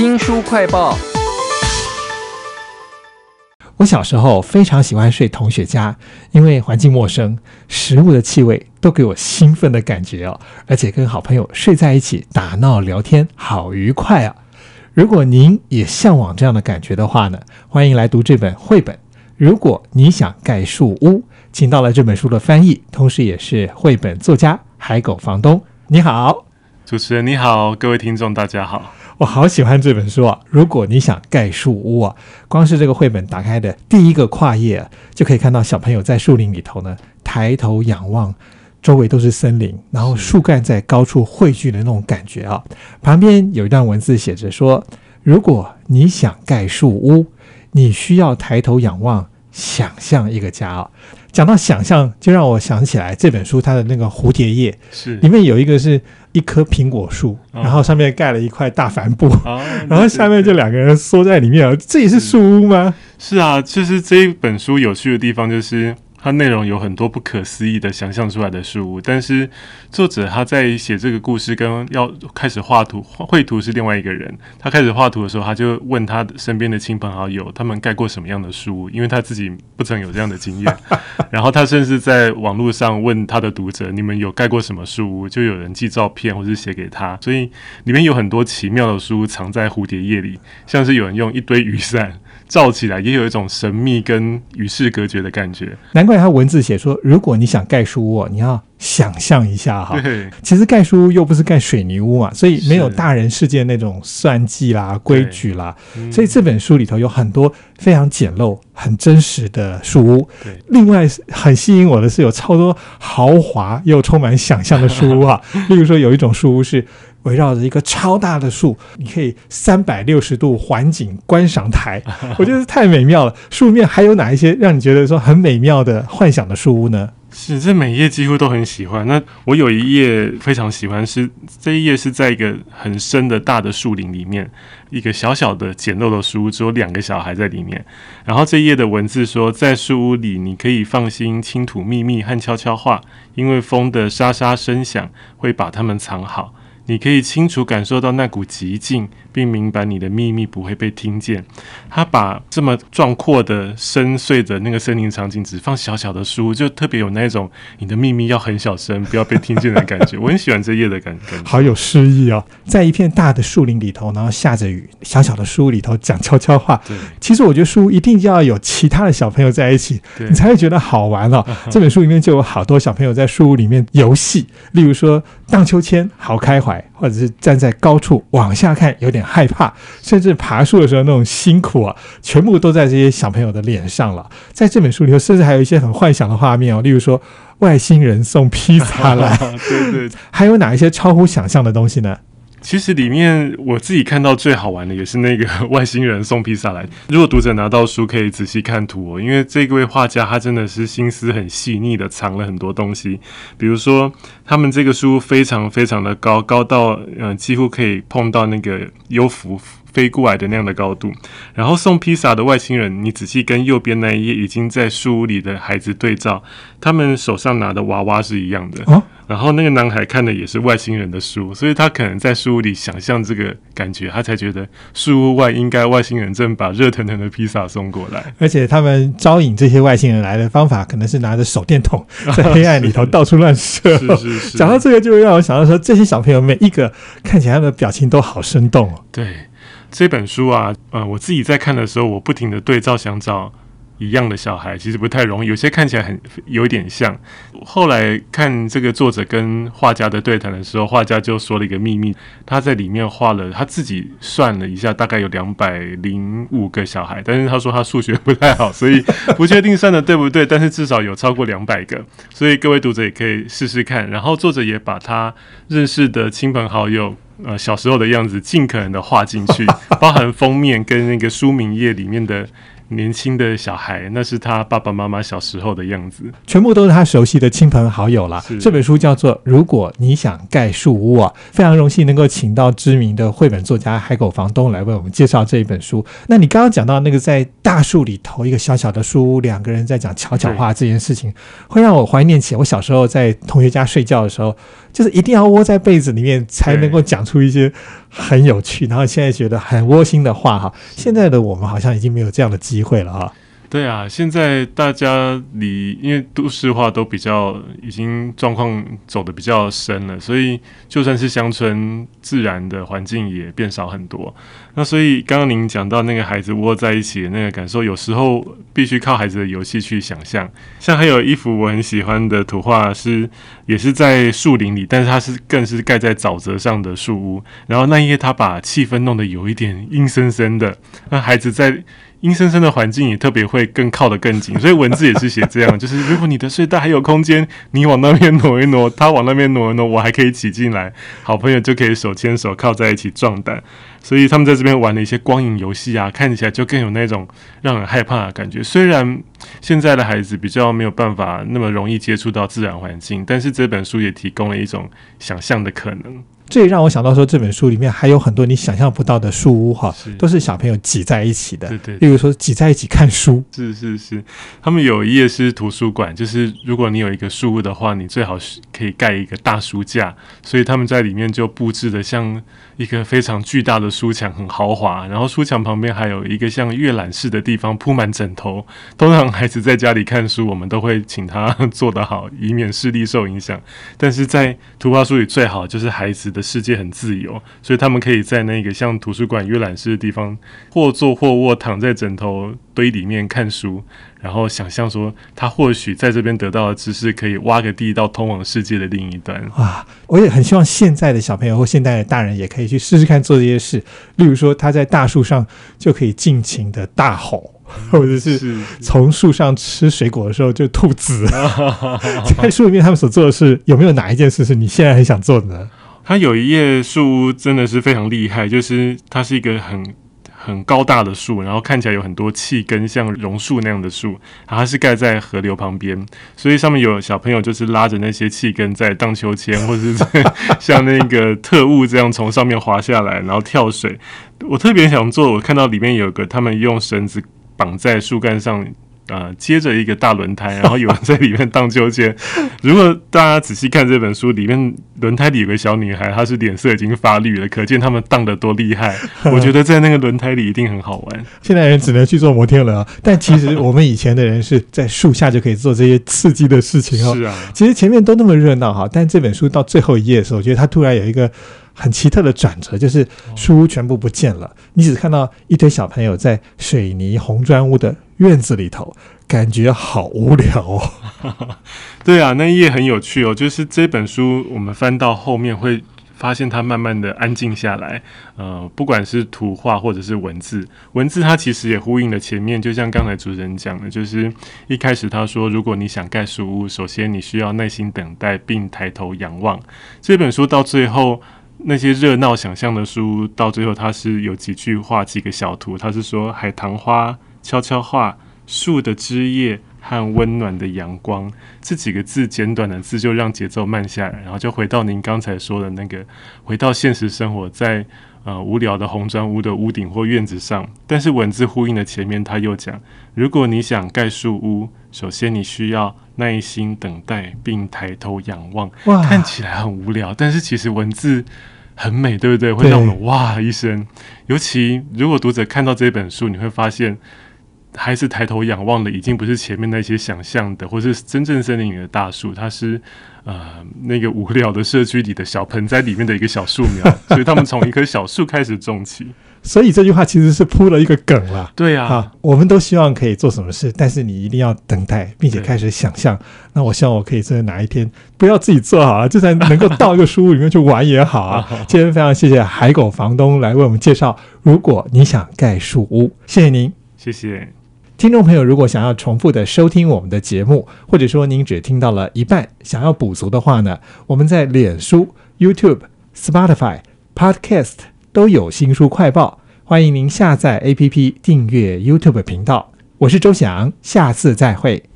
新书快报。我小时候非常喜欢睡同学家，因为环境陌生，食物的气味都给我兴奋的感觉哦，而且跟好朋友睡在一起打闹聊天，好愉快啊！如果您也向往这样的感觉的话呢，欢迎来读这本绘本。如果你想盖树屋，请到了这本书的翻译，同时也是绘本作家海狗房东。你好，主持人你好，各位听众大家好。我好喜欢这本书啊！如果你想盖树屋啊，光是这个绘本打开的第一个跨页，就可以看到小朋友在树林里头呢，抬头仰望，周围都是森林，然后树干在高处汇聚的那种感觉啊。旁边有一段文字写着说：如果你想盖树屋，你需要抬头仰望，想象一个家啊。讲到想象，就让我想起来这本书它的那个蝴蝶叶，是里面有一个是一棵苹果树，哦然后上面盖了一块大帆布。啊，然后下面就两个人缩在里面啊，这也是树屋吗？是啊，就是这一本书有趣的地方就是。它内容有很多不可思议的想象出来的事物，但是作者他在写这个故事跟要开始画图绘图是另外一个人。他开始画图的时候，他就问他身边的亲朋好友，他们盖过什么样的书，因为他自己不曾有这样的经验。然后他甚至在网络上问他的读者：“你们有盖过什么书？”就有人寄照片或是写给他，所以里面有很多奇妙的书藏在蝴蝶页里，像是有人用一堆雨伞罩起来，也有一种神秘跟与世隔绝的感觉。难怪他文字写说，如果你想盖书屋，你要想象一下哈。对，其实盖书屋又不是盖水泥屋嘛，所以没有大人世界那种算计啦、规矩啦。嗯所以这本书里头有很多非常简陋、很真实的书屋。对另外很吸引我的是有超多豪华又充满想象的书屋啊，例如说有一种书屋是。围绕着一个超大的树，你可以三百六十度环景观赏台，我觉得太美妙了。树面还有哪一些让你觉得说很美妙的幻想的树屋呢？是这每一页几乎都很喜欢。那我有一页非常喜欢，是这一页是在一个很深的大的树林里面，一个小小的简陋的书屋，只有两个小孩在里面。然后这一页的文字说，在树屋里，你可以放心倾吐秘密和悄悄话，因为风的沙沙声响会把它们藏好。你可以清楚感受到那股极静，并明白你的秘密不会被听见。他把这么壮阔的、深邃的那个森林场景，只放小小的书，就特别有那种你的秘密要很小声，不要被听见的感觉。我很喜欢这页的感感觉。好有诗意哦，在一片大的树林里头，然后下着雨，小小的书里头讲悄悄话。对其实我觉得书一定要有其他的小朋友在一起，你才会觉得好玩哦。这本书里面就有好多小朋友在书屋里面游戏，例如说荡秋千，好开怀，或者是站在高处往下看，有点害怕，甚至爬树的时候那种辛苦啊，全部都在这些小朋友的脸上了。在这本书里头，甚至还有一些很幻想的画面哦，例如说外星人送披萨来，对对，还有哪一些超乎想象的东西呢？其实里面我自己看到最好玩的也是那个 外星人送披萨来。如果读者拿到书，可以仔细看图哦，因为这位画家他真的是心思很细腻的藏了很多东西。比如说，他们这个书非常非常的高，高到嗯、几乎可以碰到那个幽浮飞过来的那样的高度。然后送披萨的外星人，你仔细跟右边那一页已经在书屋里的孩子对照，他们手上拿的娃娃是一样的。然后那个男孩看的也是外星人的书，所以他可能在书屋里想象这个感觉，他才觉得树屋外应该外星人正把热腾腾的披萨送过来。而且他们招引这些外星人来的方法，可能是拿着手电筒 在黑暗里头到处乱射。是是是，讲到这个，就会让我想到说，这些小朋友每一个看起来他们的表情都好生动哦。对这本书啊，呃，我自己在看的时候，我不停的对照想找一样的小孩，其实不太容易，有些看起来很有点像。后来看这个作者跟画家的对谈的时候，画家就说了一个秘密，他在里面画了他自己算了一下，大概有两百零五个小孩，但是他说他数学不太好，所以不确定算的对不对，但是至少有超过两百个，所以各位读者也可以试试看。然后作者也把他认识的亲朋好友。呃，小时候的样子尽可能的画进去，包含封面跟那个书名页里面的年轻的小孩，那是他爸爸妈妈小时候的样子。全部都是他熟悉的亲朋好友啦。这本书叫做《如果你想盖树屋》啊，非常荣幸能够请到知名的绘本作家海口房东来为我们介绍这一本书。那你刚刚讲到那个在大树里头一个小小的书屋，两个人在讲悄悄话这件事情，会让我怀念起我小时候在同学家睡觉的时候，就是一定要窝在被子里面才能够讲出一些很有趣，然后现在觉得很窝心的话哈。现在的我们好像已经没有这样的机会了哈。对啊，现在大家离因为都市化都比较已经状况走的比较深了，所以就算是乡村，自然的环境也变少很多。那所以刚刚您讲到那个孩子窝在一起的那个感受，有时候必须靠孩子的游戏去想象。像还有一幅我很喜欢的图画，是也是在树林里，但是它是更是盖在沼泽上的树屋。然后那一页他把气氛弄得有一点阴森森的，那孩子在。阴森森的环境也特别会更靠得更紧，所以文字也是写这样，就是如果你的睡袋还有空间，你往那边挪一挪，他往那边挪一挪，我还可以挤进来，好朋友就可以手牵手靠在一起壮胆。所以他们在这边玩了一些光影游戏啊，看起来就更有那种让人害怕的感觉。虽然现在的孩子比较没有办法那么容易接触到自然环境，但是这本书也提供了一种想象的可能。这也让我想到说，这本书里面还有很多你想象不到的树屋哈，都是小朋友挤在一起的。对对，例如说挤在一起看书。是是是，他们有一页是图书馆，就是如果你有一个树屋的话，你最好是可以盖一个大书架，所以他们在里面就布置的像一个非常巨大的书墙，很豪华。然后书墙旁边还有一个像阅览室的地方，铺满枕头。通常孩子在家里看书，我们都会请他做得好，以免视力受影响。但是在图画书里，最好就是孩子的。世界很自由，所以他们可以在那个像图书馆、阅览室的地方，或坐或卧，躺在枕头堆里面看书，然后想象说，他或许在这边得到的知识，可以挖个地到通往世界的另一端。啊，我也很希望现在的小朋友或现在的大人也可以去试试看做这些事。例如说，他在大树上就可以尽情的大吼。或者是从树上吃水果的时候就吐籽，在树里面他们所做的事，有没有哪一件事是你现在很想做的呢？它有一页树屋真的是非常厉害，就是它是一个很很高大的树，然后看起来有很多气根，像榕树那样的树，它是盖在河流旁边，所以上面有小朋友就是拉着那些气根在荡秋千，或者是在像那个特务这样从上面滑下来，然后跳水。我特别想做，我看到里面有个他们用绳子。绑在树干上，呃，接着一个大轮胎，然后有人在里面荡秋千。如果大家仔细看这本书，里面轮胎里有个小女孩，她是脸色已经发绿了，可见他们荡得多厉害。我觉得在那个轮胎里一定很好玩。现在人只能去坐摩天轮，但其实我们以前的人是在树下就可以做这些刺激的事情哦。是啊，其实前面都那么热闹哈，但这本书到最后一页的时候，我觉得它突然有一个。很奇特的转折，就是书屋全部不见了，你只看到一堆小朋友在水泥红砖屋的院子里头，感觉好无聊哦。对啊，那一页很有趣哦，就是这本书我们翻到后面会发现它慢慢的安静下来。呃，不管是图画或者是文字，文字它其实也呼应了前面，就像刚才主持人讲的，就是一开始他说，如果你想盖书屋，首先你需要耐心等待并抬头仰望。这本书到最后。那些热闹想象的书，到最后它是有几句话、几个小图。它是说海棠花悄悄话、树的枝叶和温暖的阳光这几个字，简短的字就让节奏慢下来，然后就回到您刚才说的那个，回到现实生活，在呃无聊的红砖屋的屋顶或院子上。但是文字呼应的前面，他又讲：如果你想盖树屋，首先你需要耐心等待并抬头仰望。哇看起来很无聊，但是其实文字。很美，对不对？会让我们哇一声。尤其如果读者看到这本书，你会发现，还是抬头仰望的，已经不是前面那些想象的，或是真正森林里的大树，它是呃那个无聊的社区里的小盆栽里面的一个小树苗。所以他们从一棵小树开始种起。所以这句话其实是铺了一个梗了。对呀，我们都希望可以做什么事，但是你一定要等待，并且开始想象。那我希望我可以在哪一天不要自己做好了，就算能够到一个书屋里面去玩也好 啊。今天非常谢谢海狗房东来为我们介绍。如果你想盖树屋，谢谢您，谢谢听众朋友。如果想要重复的收听我们的节目，或者说您只听到了一半，想要补足的话呢，我们在脸书、YouTube、Spotify、Podcast。都有新书快报，欢迎您下载 APP 订阅 YouTube 频道。我是周翔，下次再会。